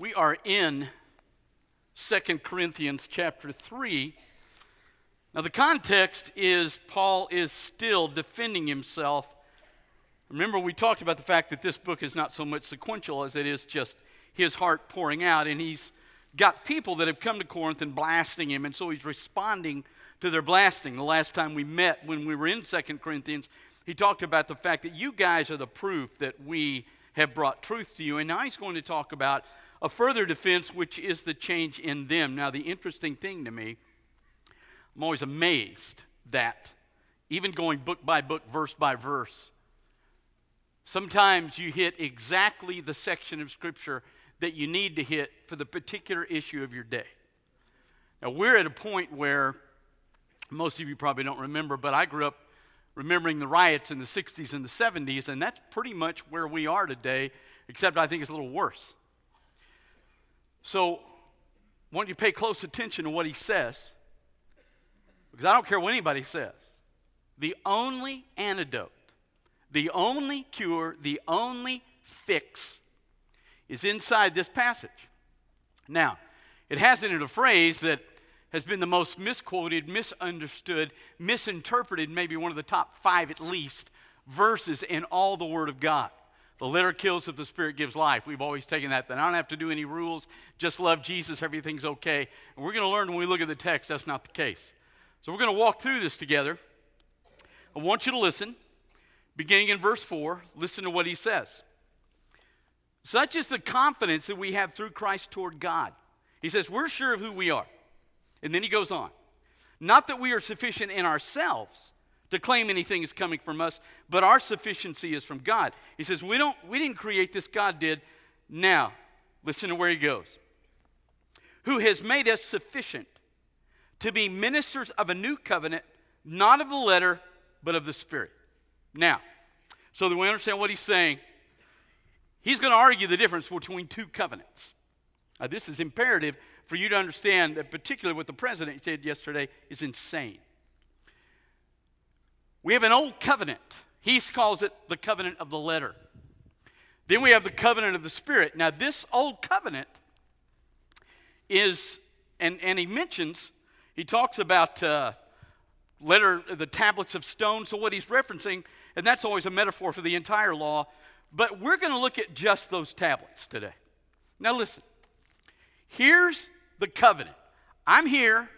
We are in Second Corinthians chapter 3. Now, the context is Paul is still defending himself. Remember, we talked about the fact that this book is not so much sequential as it is just his heart pouring out, and he's got people that have come to Corinth and blasting him, and so he's responding to their blasting. The last time we met, when we were in Second Corinthians, he talked about the fact that you guys are the proof that we have brought truth to you, and now he's going to talk about a further defense, which is the change in them. Now, the interesting thing to me, I'm always amazed that even going book by book, verse by verse, sometimes you hit exactly the section of Scripture that you need to hit for the particular issue of your day. Now, we're at a point where most of you probably don't remember, but I grew up remembering the riots in the 60s and the 70s, and that's pretty much where we are today, except I think it's a little worse. So, I want you pay close attention to what he says, because I don't care what anybody says. The only antidote, the only cure, the only fix is inside this passage. Now, it has in it a phrase that has been the most misquoted, misunderstood, misinterpreted, maybe one of the top five at least, verses in all the Word of God. The letter kills if the Spirit gives life. We've always taken that. Then I don't have to do any rules. Just love Jesus. Everything's okay. And we're going to learn when we look at the text that's not the case. So we're going to walk through this together. I want you to listen. Beginning in verse 4, listen to what he says. Such is the confidence that we have through Christ toward God. He says, We're sure of who we are. And then he goes on. Not that we are sufficient in ourselves to claim anything is coming from us, but our sufficiency is from God. He says, We don't we didn't create this, God did. Now, listen to where he goes. Who has made us sufficient to be ministers of a new covenant, not of the letter, but of the Spirit. Now, so that we understand what he's saying, he's going to argue the difference between two covenants. Now, this is imperative for you to understand that, particularly what the president said yesterday, is insane. We have an old covenant. He calls it the covenant of the letter. Then we have the covenant of the Spirit. Now, this old covenant is, and, and he mentions, he talks about uh, letter, the tablets of stone. So, what he's referencing, and that's always a metaphor for the entire law, but we're going to look at just those tablets today. Now, listen. Here's the covenant. I'm here.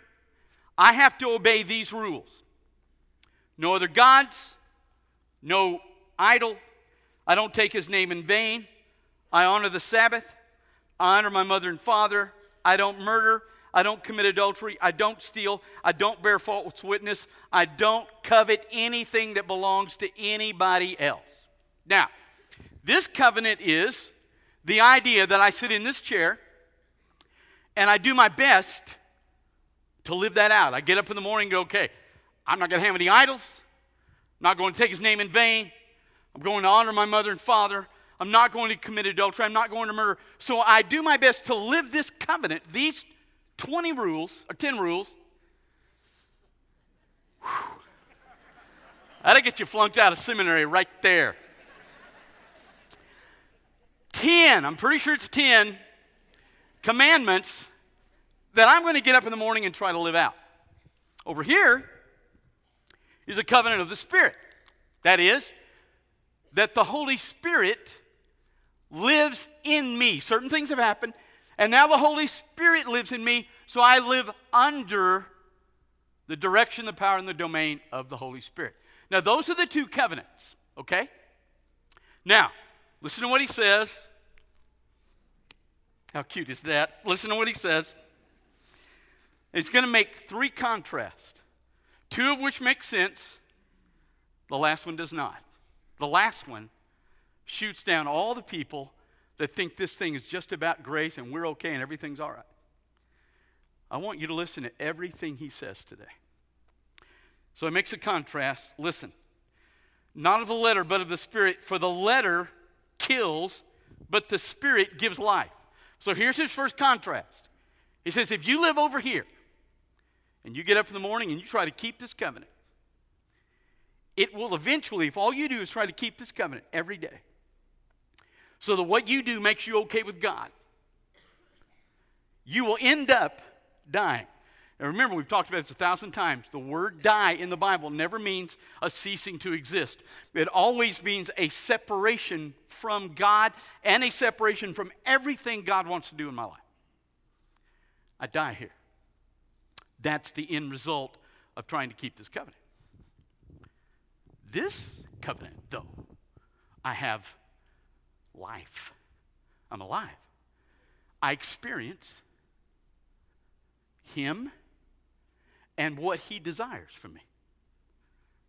I have to obey these rules. No other gods, no idol. I don't take his name in vain. I honor the Sabbath. I honor my mother and father. I don't murder. I don't commit adultery. I don't steal. I don't bear false witness. I don't covet anything that belongs to anybody else. Now, this covenant is the idea that I sit in this chair and I do my best to live that out. I get up in the morning and go, okay, I'm not going to have any idols. I'm not going to take his name in vain. I'm going to honor my mother and father. I'm not going to commit adultery. I'm not going to murder. So I do my best to live this covenant, these 20 rules, or 10 rules. That'll get you flunked out of seminary right there. 10, I'm pretty sure it's 10 commandments that I'm going to get up in the morning and try to live out. Over here is a covenant of the Spirit. That is, that the Holy Spirit lives in me. Certain things have happened, and now the Holy Spirit lives in me, so I live under the direction, the power, and the domain of the Holy Spirit. Now, those are the two covenants, okay? Now, listen to what he says how cute is that? Listen to what he says. It's going to make three contrasts, two of which make sense, the last one does not. The last one shoots down all the people that think this thing is just about grace and we're okay and everything's all right. I want you to listen to everything he says today. So it makes a contrast. Listen. Not of the letter, but of the Spirit. For the letter kills, but the Spirit gives life. So here's his first contrast. He says, if you live over here and you get up in the morning and you try to keep this covenant, it will eventually, if all you do is try to keep this covenant every day, so that what you do makes you okay with God, you will end up dying. Now remember, we've talked about this a thousand times. The word die in the Bible never means a ceasing to exist, it always means a separation from God and a separation from everything God wants to do in my life. I die here. That's the end result of trying to keep this covenant. This covenant, though, I have life. I'm alive. I experience Him and what he desires from me.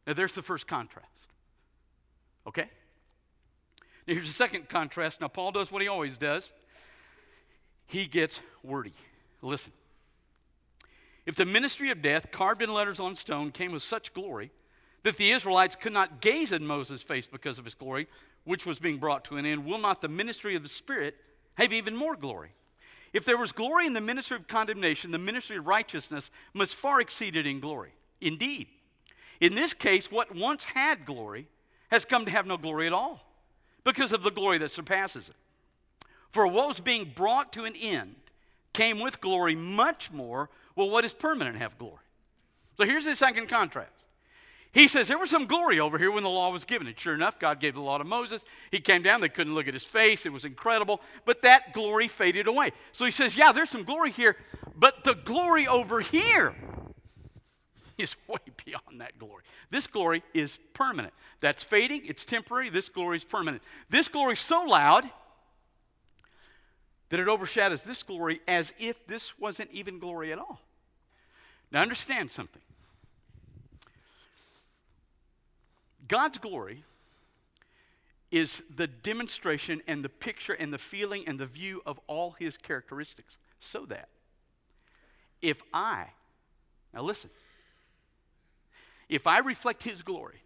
Now, there's the first contrast. Okay? Now, here's the second contrast. Now, Paul does what he always does he gets wordy. Listen. If the ministry of death, carved in letters on stone, came with such glory that the Israelites could not gaze at Moses' face because of his glory, which was being brought to an end, will not the ministry of the Spirit have even more glory? If there was glory in the ministry of condemnation, the ministry of righteousness must far exceed it in glory. Indeed, in this case, what once had glory has come to have no glory at all because of the glory that surpasses it. For what was being brought to an end came with glory much more. Will what is permanent have glory? So here's the second contrast. He says there was some glory over here when the law was given. And sure enough, God gave the law to Moses. He came down, they couldn't look at his face. It was incredible. But that glory faded away. So he says, Yeah, there's some glory here, but the glory over here is way beyond that glory. This glory is permanent. That's fading, it's temporary. This glory is permanent. This glory is so loud that it overshadows this glory as if this wasn't even glory at all. Now, understand something. God's glory is the demonstration and the picture and the feeling and the view of all his characteristics. So that if I, now listen, if I reflect his glory,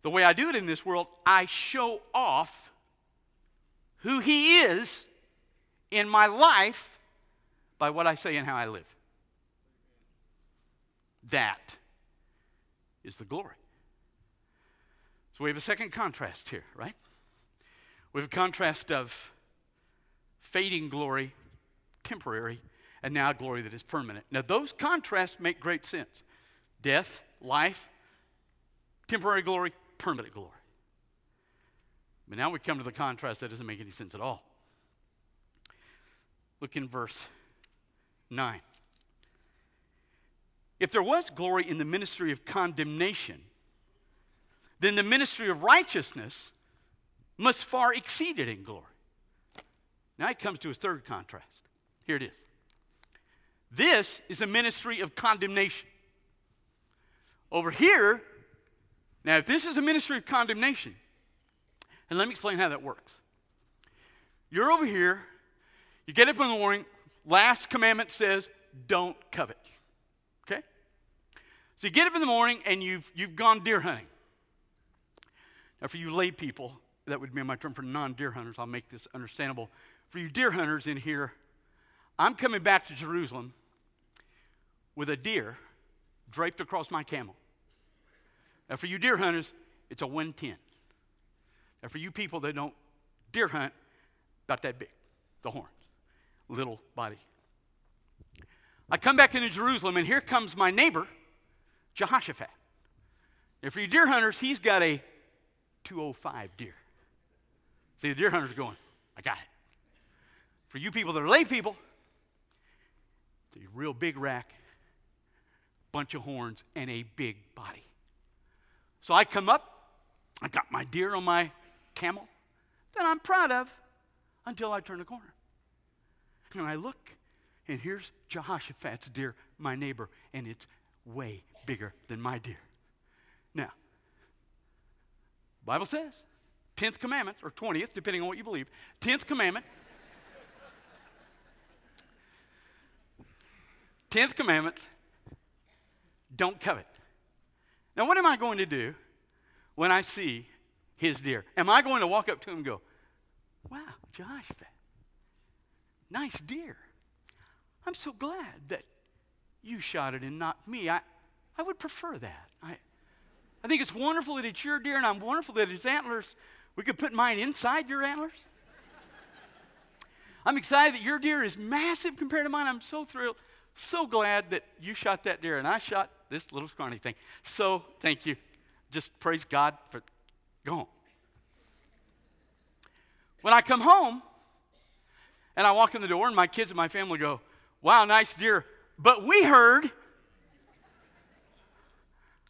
the way I do it in this world, I show off who he is in my life by what I say and how I live. That is the glory. So we have a second contrast here, right? We have a contrast of fading glory, temporary, and now glory that is permanent. Now, those contrasts make great sense death, life, temporary glory, permanent glory. But now we come to the contrast that doesn't make any sense at all. Look in verse 9. If there was glory in the ministry of condemnation, then the ministry of righteousness must far exceed it in glory. Now he comes to his third contrast. Here it is. This is a ministry of condemnation. Over here, now if this is a ministry of condemnation, and let me explain how that works. You're over here, you get up in the morning, last commandment says, don't covet. Okay? So you get up in the morning and you've, you've gone deer hunting. Now, for you lay people, that would be my term for non deer hunters, I'll make this understandable. For you deer hunters in here, I'm coming back to Jerusalem with a deer draped across my camel. Now, for you deer hunters, it's a 110. Now, for you people that don't deer hunt, about that big, the horns, little body. I come back into Jerusalem, and here comes my neighbor, Jehoshaphat. And for you deer hunters, he's got a 205 deer. See, the deer hunter's going, I got it. For you people that are lay people, it's a real big rack, bunch of horns, and a big body. So I come up, I got my deer on my camel that I'm proud of until I turn the corner. And I look, and here's Jehoshaphat's deer, my neighbor, and it's way bigger than my deer. Now, Bible says. 10th commandment, or 20th, depending on what you believe. 10th commandment. 10th commandment don't covet. Now, what am I going to do when I see his deer? Am I going to walk up to him and go, Wow, Josh, nice deer. I'm so glad that you shot it and not me. I, I would prefer that. I, I think it's wonderful that it's your deer, and I'm wonderful that it's antlers. We could put mine inside your antlers. I'm excited that your deer is massive compared to mine. I'm so thrilled. So glad that you shot that deer and I shot this little scrawny thing. So thank you. Just praise God for go home. When I come home and I walk in the door and my kids and my family go, Wow, nice deer. But we heard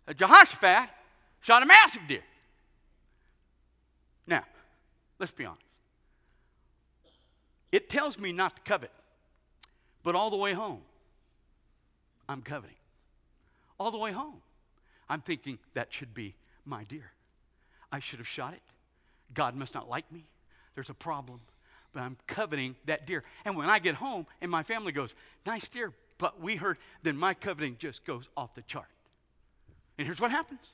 that Jehoshaphat shot a massive deer. Now, let's be honest. It tells me not to covet, but all the way home, I'm coveting. All the way home, I'm thinking that should be my deer. I should have shot it. God must not like me. There's a problem, I'm coveting that deer. And when I get home and my family goes, nice deer, but we heard, then my coveting just goes off the chart. And here's what happens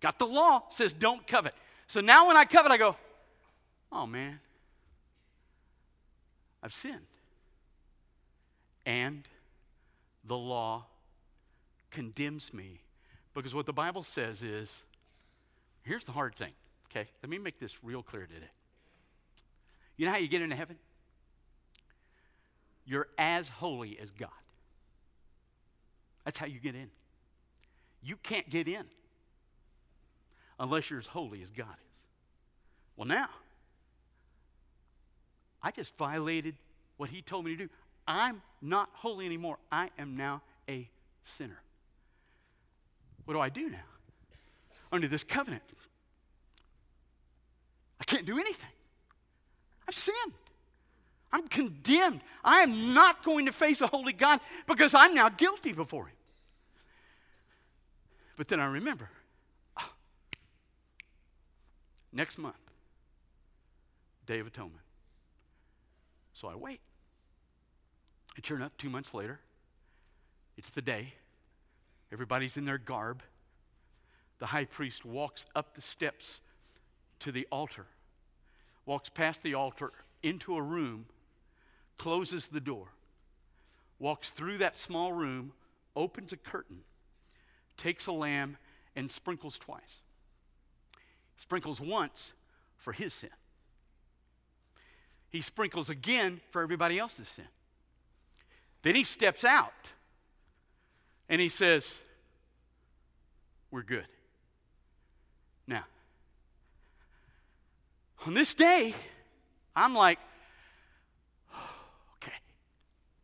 got the law, says don't covet. So now when I covet, I go, oh man, I've sinned. And the law condemns me. Because what the Bible says is here's the hard thing, okay? Let me make this real clear today. You know how you get into heaven? You're as holy as God. That's how you get in. You can't get in unless you're as holy as God is. Well, now, I just violated what He told me to do. I'm not holy anymore. I am now a sinner. What do I do now? Under this covenant, I can't do anything. I've sinned. I'm condemned. I am not going to face a holy God because I'm now guilty before Him. But then I remember oh, next month, Day of Atonement. So I wait. And sure enough, two months later, it's the day. Everybody's in their garb. The high priest walks up the steps to the altar, walks past the altar into a room, closes the door, walks through that small room, opens a curtain, takes a lamb, and sprinkles twice. Sprinkles once for his sin. He sprinkles again for everybody else's sin. Then he steps out and he says, We're good. Now, on this day, I'm like, okay,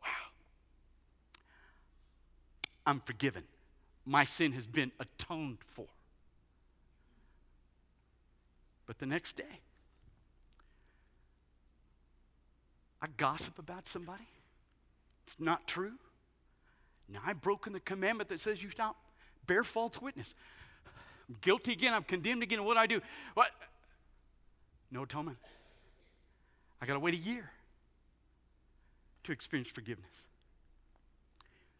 wow. I'm forgiven. My sin has been atoned for. But the next day, I gossip about somebody. It's not true. Now I've broken the commandment that says you not bear false witness. I'm guilty again. I'm condemned again. What do I do? What? No atonement. I got to wait a year to experience forgiveness.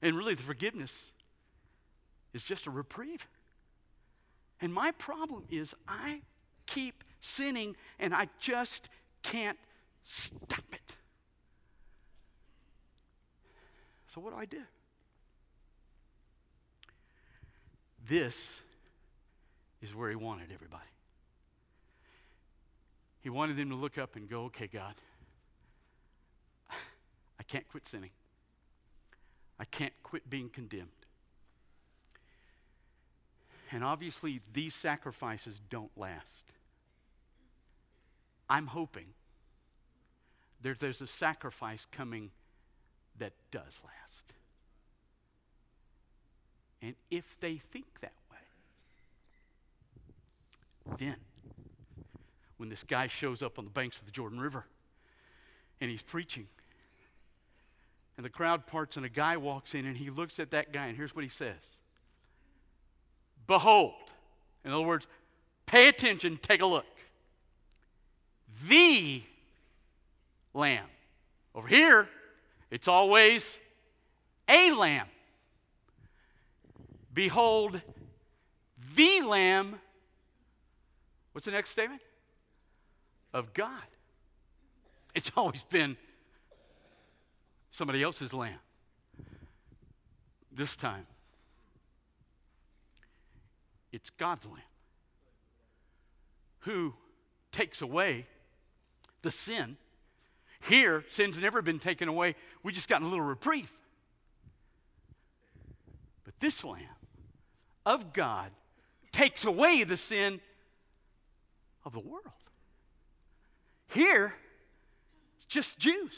And really, the forgiveness is just a reprieve. And my problem is I keep sinning and I just can't stop it. So, what do I do? This is where he wanted everybody. He wanted them to look up and go, okay, God, I can't quit sinning. I can't quit being condemned. And obviously, these sacrifices don't last. I'm hoping there's a sacrifice coming that does last. And if they think that way, then when this guy shows up on the banks of the Jordan River and he's preaching, and the crowd parts, and a guy walks in and he looks at that guy, and here's what he says Behold, in other words, pay attention, take a look. The lamb. Over here, it's always a lamb. Behold, the Lamb. What's the next statement? Of God. It's always been somebody else's lamb. This time, it's God's lamb who takes away the sin. Here, sin's never been taken away. We just got a little reprieve. But this Lamb of God takes away the sin of the world. Here, it's just Jews.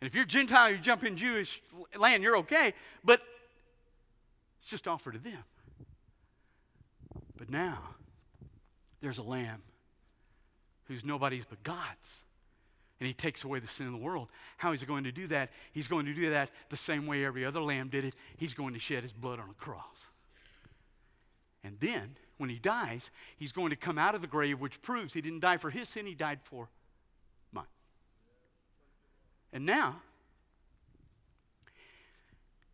And if you're Gentile, you jump in Jewish land, you're okay. But it's just offered to them. But now, there's a lamb who's nobody's but God's. And he takes away the sin of the world. How is he going to do that? He's going to do that the same way every other lamb did it. He's going to shed his blood on a cross. And then, when he dies, he's going to come out of the grave, which proves he didn't die for his sin, he died for mine. And now,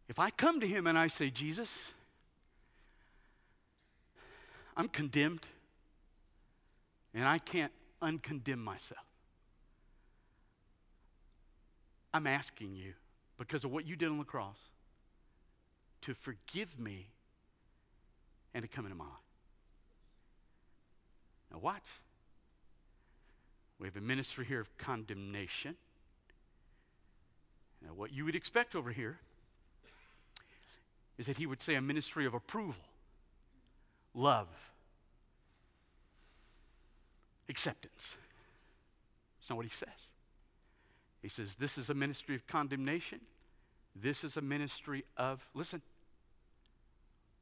if I come to him and I say, Jesus, I'm condemned, and I can't uncondemn myself. I'm asking you, because of what you did on the cross, to forgive me and to come into my life. Now, watch. We have a ministry here of condemnation. Now, what you would expect over here is that he would say a ministry of approval, love, acceptance. That's not what he says. He says, This is a ministry of condemnation. This is a ministry of, listen,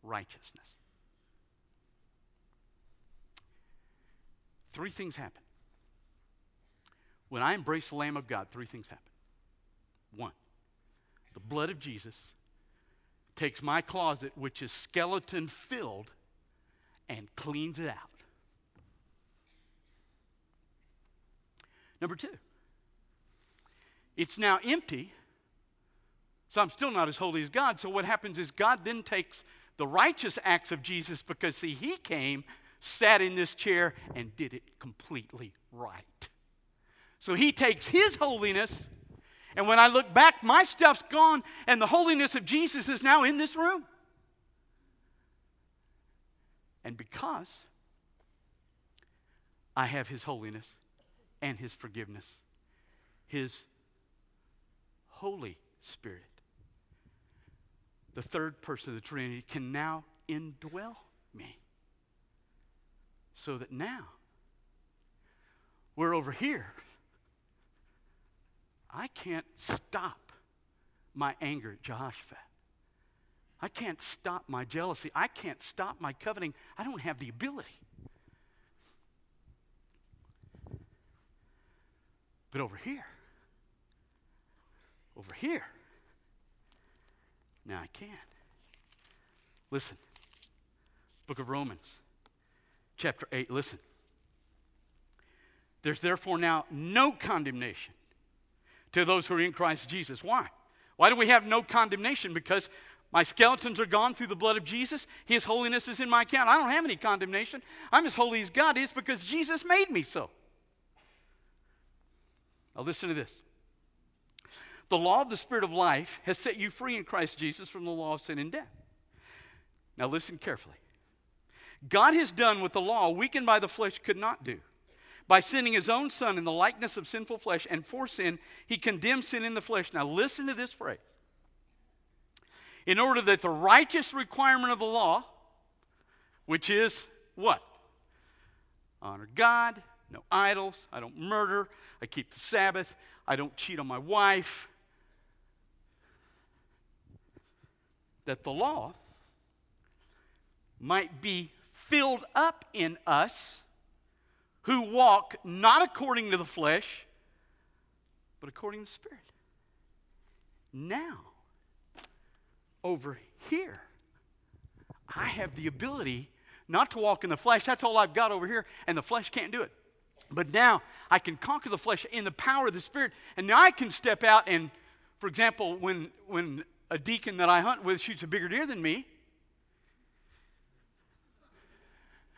righteousness. Three things happen. When I embrace the Lamb of God, three things happen. One, the blood of Jesus takes my closet, which is skeleton filled, and cleans it out. Number two, it's now empty, so I'm still not as holy as God. So what happens is God then takes the righteous acts of Jesus because, see, he came, sat in this chair, and did it completely right. So he takes his holiness, and when I look back, my stuff's gone, and the holiness of Jesus is now in this room. And because I have his holiness and his forgiveness, his Holy Spirit, the third person of the Trinity, can now indwell. So that now we're over here. I can't stop my anger at Jehoshaphat. I can't stop my jealousy. I can't stop my coveting. I don't have the ability. But over here, over here. Now I can. Listen. Book of Romans, chapter 8. Listen. There's therefore now no condemnation to those who are in Christ Jesus. Why? Why do we have no condemnation? Because my skeletons are gone through the blood of Jesus. His holiness is in my account. I don't have any condemnation. I'm as holy as God is because Jesus made me so. Now, listen to this. The law of the Spirit of life has set you free in Christ Jesus from the law of sin and death. Now, listen carefully. God has done what the law, weakened by the flesh, could not do. By sending his own Son in the likeness of sinful flesh, and for sin, he condemned sin in the flesh. Now, listen to this phrase. In order that the righteous requirement of the law, which is what? Honor God, no idols, I don't murder, I keep the Sabbath, I don't cheat on my wife, that the law might be filled up in us who walk not according to the flesh, but according to the Spirit. Now, over here, I have the ability not to walk in the flesh. That's all I've got over here, and the flesh can't do it. But now I can conquer the flesh in the power of the Spirit, and now I can step out and, for example, when, when a deacon that I hunt with shoots a bigger deer than me.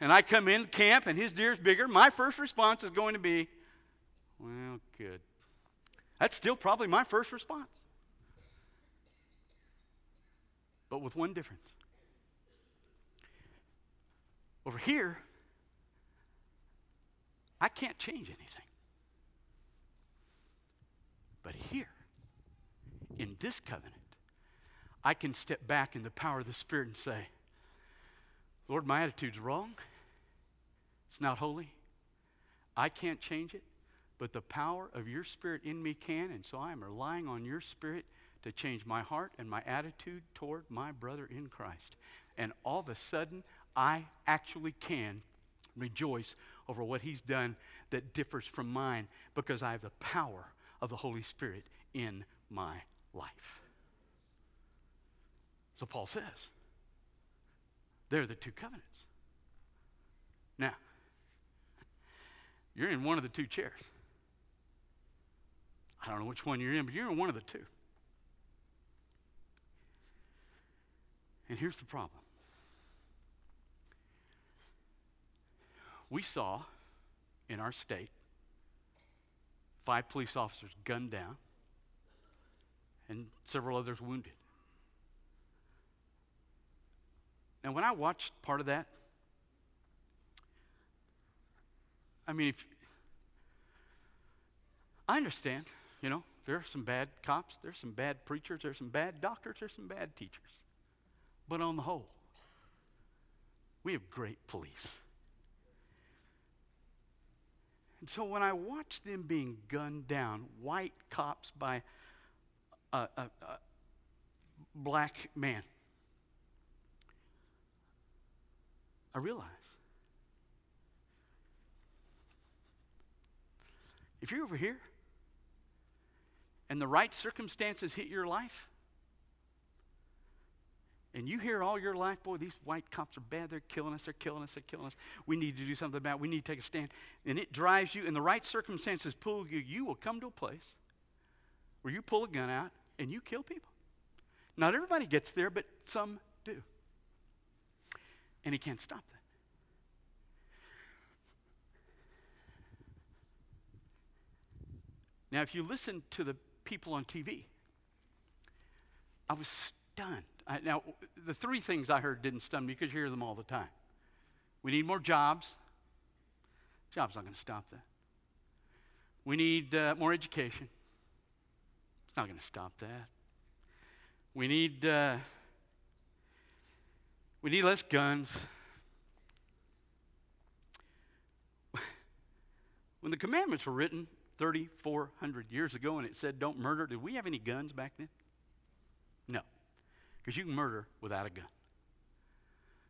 And I come in camp and his deer's bigger. My first response is going to be, well, good. That's still probably my first response. But with one difference. Over here, I can't change anything. But here, in this covenant, I can step back in the power of the Spirit and say, Lord, my attitude's wrong. It's not holy. I can't change it, but the power of your Spirit in me can, and so I'm relying on your Spirit to change my heart and my attitude toward my brother in Christ. And all of a sudden, I actually can rejoice over what he's done that differs from mine because I have the power of the Holy Spirit in my life. So Paul says, they're the two covenants. Now, you're in one of the two chairs. I don't know which one you're in, but you're in one of the two. And here's the problem we saw in our state five police officers gunned down and several others wounded. Now, when I watched part of that, I mean, if I understand, you know, there are some bad cops, there's some bad preachers, there's some bad doctors, there's some bad teachers. But on the whole, we have great police. And so when I watch them being gunned down, white cops by a, a, a black man, I realize if you're over here and the right circumstances hit your life, and you hear all your life, boy, these white cops are bad. They're killing us. They're killing us. They're killing us. We need to do something about it. We need to take a stand. And it drives you, and the right circumstances pull you. You will come to a place where you pull a gun out and you kill people. Not everybody gets there, but some do. And he can't stop that. Now, if you listen to the people on TV, I was stunned I, now, the three things I heard didn't stun me because you hear them all the time. We need more jobs. Jobs not going to stop that. We need uh, more education. It's not going to stop that. We need uh, we need less guns. When the commandments were written 3,400 years ago and it said don't murder, did we have any guns back then? No. Because you can murder without a gun.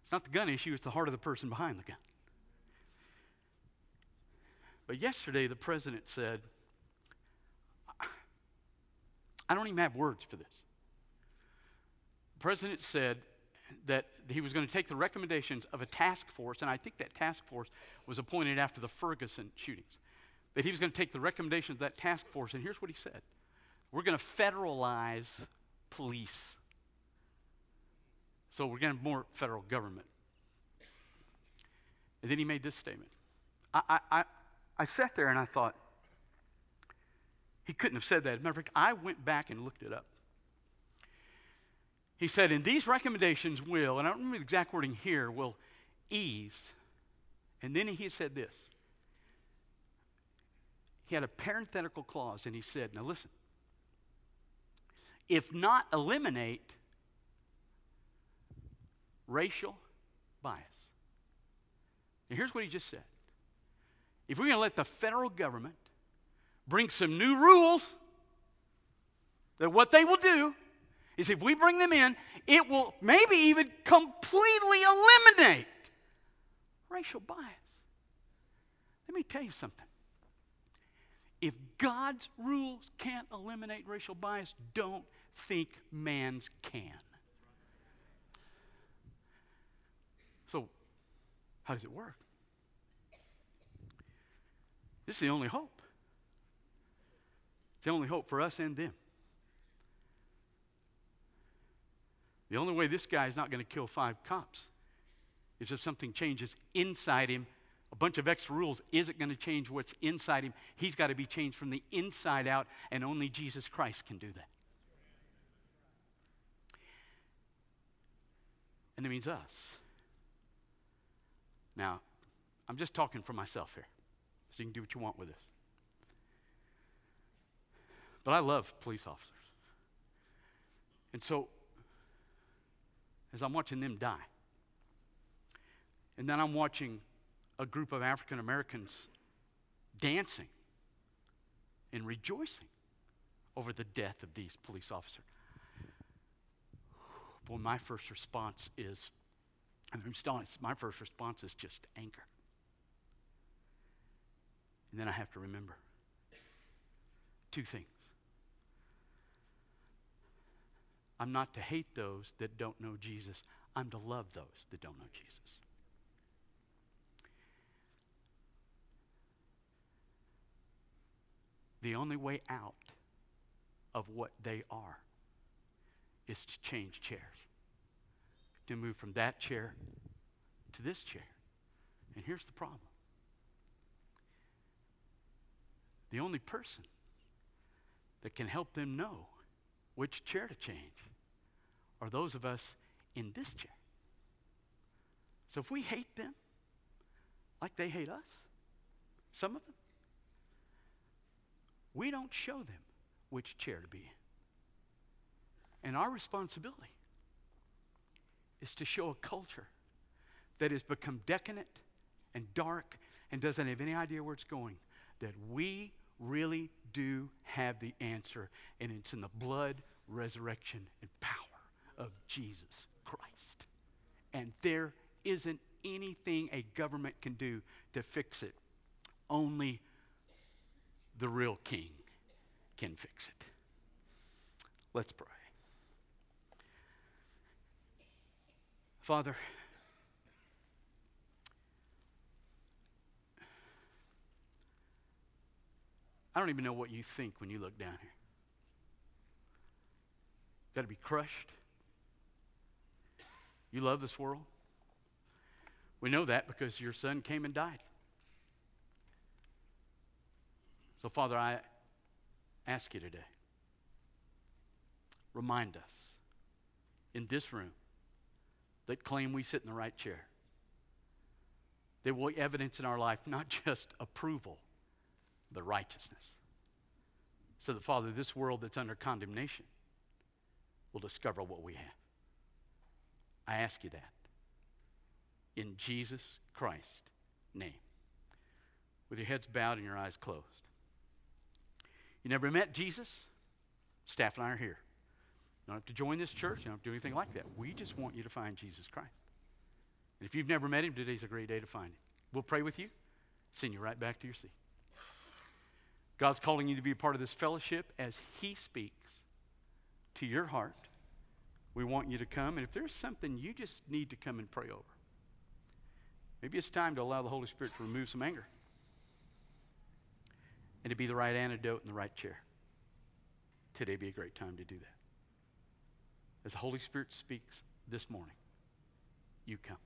It's not the gun issue, it's the heart of the person behind the gun. But yesterday, the president said, I don't even have words for this. The president said that he was going to take the recommendations of a task force, and I think that task force was appointed after the Ferguson shootings. That he was going to take the recommendations of that task force, and here's what he said We're going to federalize police. So we're going getting more federal government. And then he made this statement. I, I, I sat there and I thought, he couldn't have said that. As a matter of fact, I went back and looked it up. He said, and these recommendations will, and I don't remember the exact wording here, will ease. And then he said this. He had a parenthetical clause, and he said, now listen, if not eliminate, racial bias. Here's what he just said if we're going to let the federal government bring some new rules, that what they will do is if we bring them in, it will maybe even completely eliminate racial bias. Let me tell you something. If God's rules can't eliminate racial bias, don't think man's can. So, how does it work? This is the only hope. It's the only hope for us and them. The only way this guy is not going to kill five cops is if something changes inside him. A bunch of extra rules isn't going to change what's inside him. He's got to be changed from the inside out, and only Jesus Christ can do that. And it means us. Now, I'm just talking for myself here, so you can do what you want with this. But I love police officers. And so, as I'm watching them die, and then I'm watching a group of African Americans dancing and rejoicing over the death of these police officers. Well, my first response is, and I'm still my first response is just anger. And then I have to remember two things. I'm not to hate those that don't know Jesus. I'm to love those that don't know Jesus. The only way out of what they are is to change chairs, to move from that chair to this chair. And here's the problem the only person that can help them know which chair to change are those of us in this chair. So if we hate them like they hate us, some of them, we don't show them which chair to be in. And our responsibility is to show a culture that has become decadent and dark and doesn't have any idea where it's going that we really do have the answer, and it's in the blood, resurrection, and power of Jesus Christ. And there isn't anything a government can do to fix it. Only the real king can fix it. Let's pray. Father, I don't even know what you think when you look down here. Got to be crushed. You love this world. We know that because your son came and died. So, Father, I ask you today remind us in this room that claim we sit in the right chair. They will evidence in our life not just approval, but righteousness. So that, Father, this world that's under condemnation will discover what we have. I ask you that. In Jesus Christ's name. With your heads bowed and your eyes closed. You never met Jesus? Staff and I are here. You don't have to join this church. You don't have to do anything like that. We just want you to find Jesus Christ. And if you've never met him, today's a great day to find him. We'll pray with you, send you right back to your seat. God's calling you to be a part of this fellowship as he speaks to your heart. We want you to come. And if there's something you just need to come and pray over, maybe it's time to allow the Holy Spirit to remove some anger and to be the right antidote in the right chair. Today be a great time to do that. As the Holy Spirit speaks this morning, you come.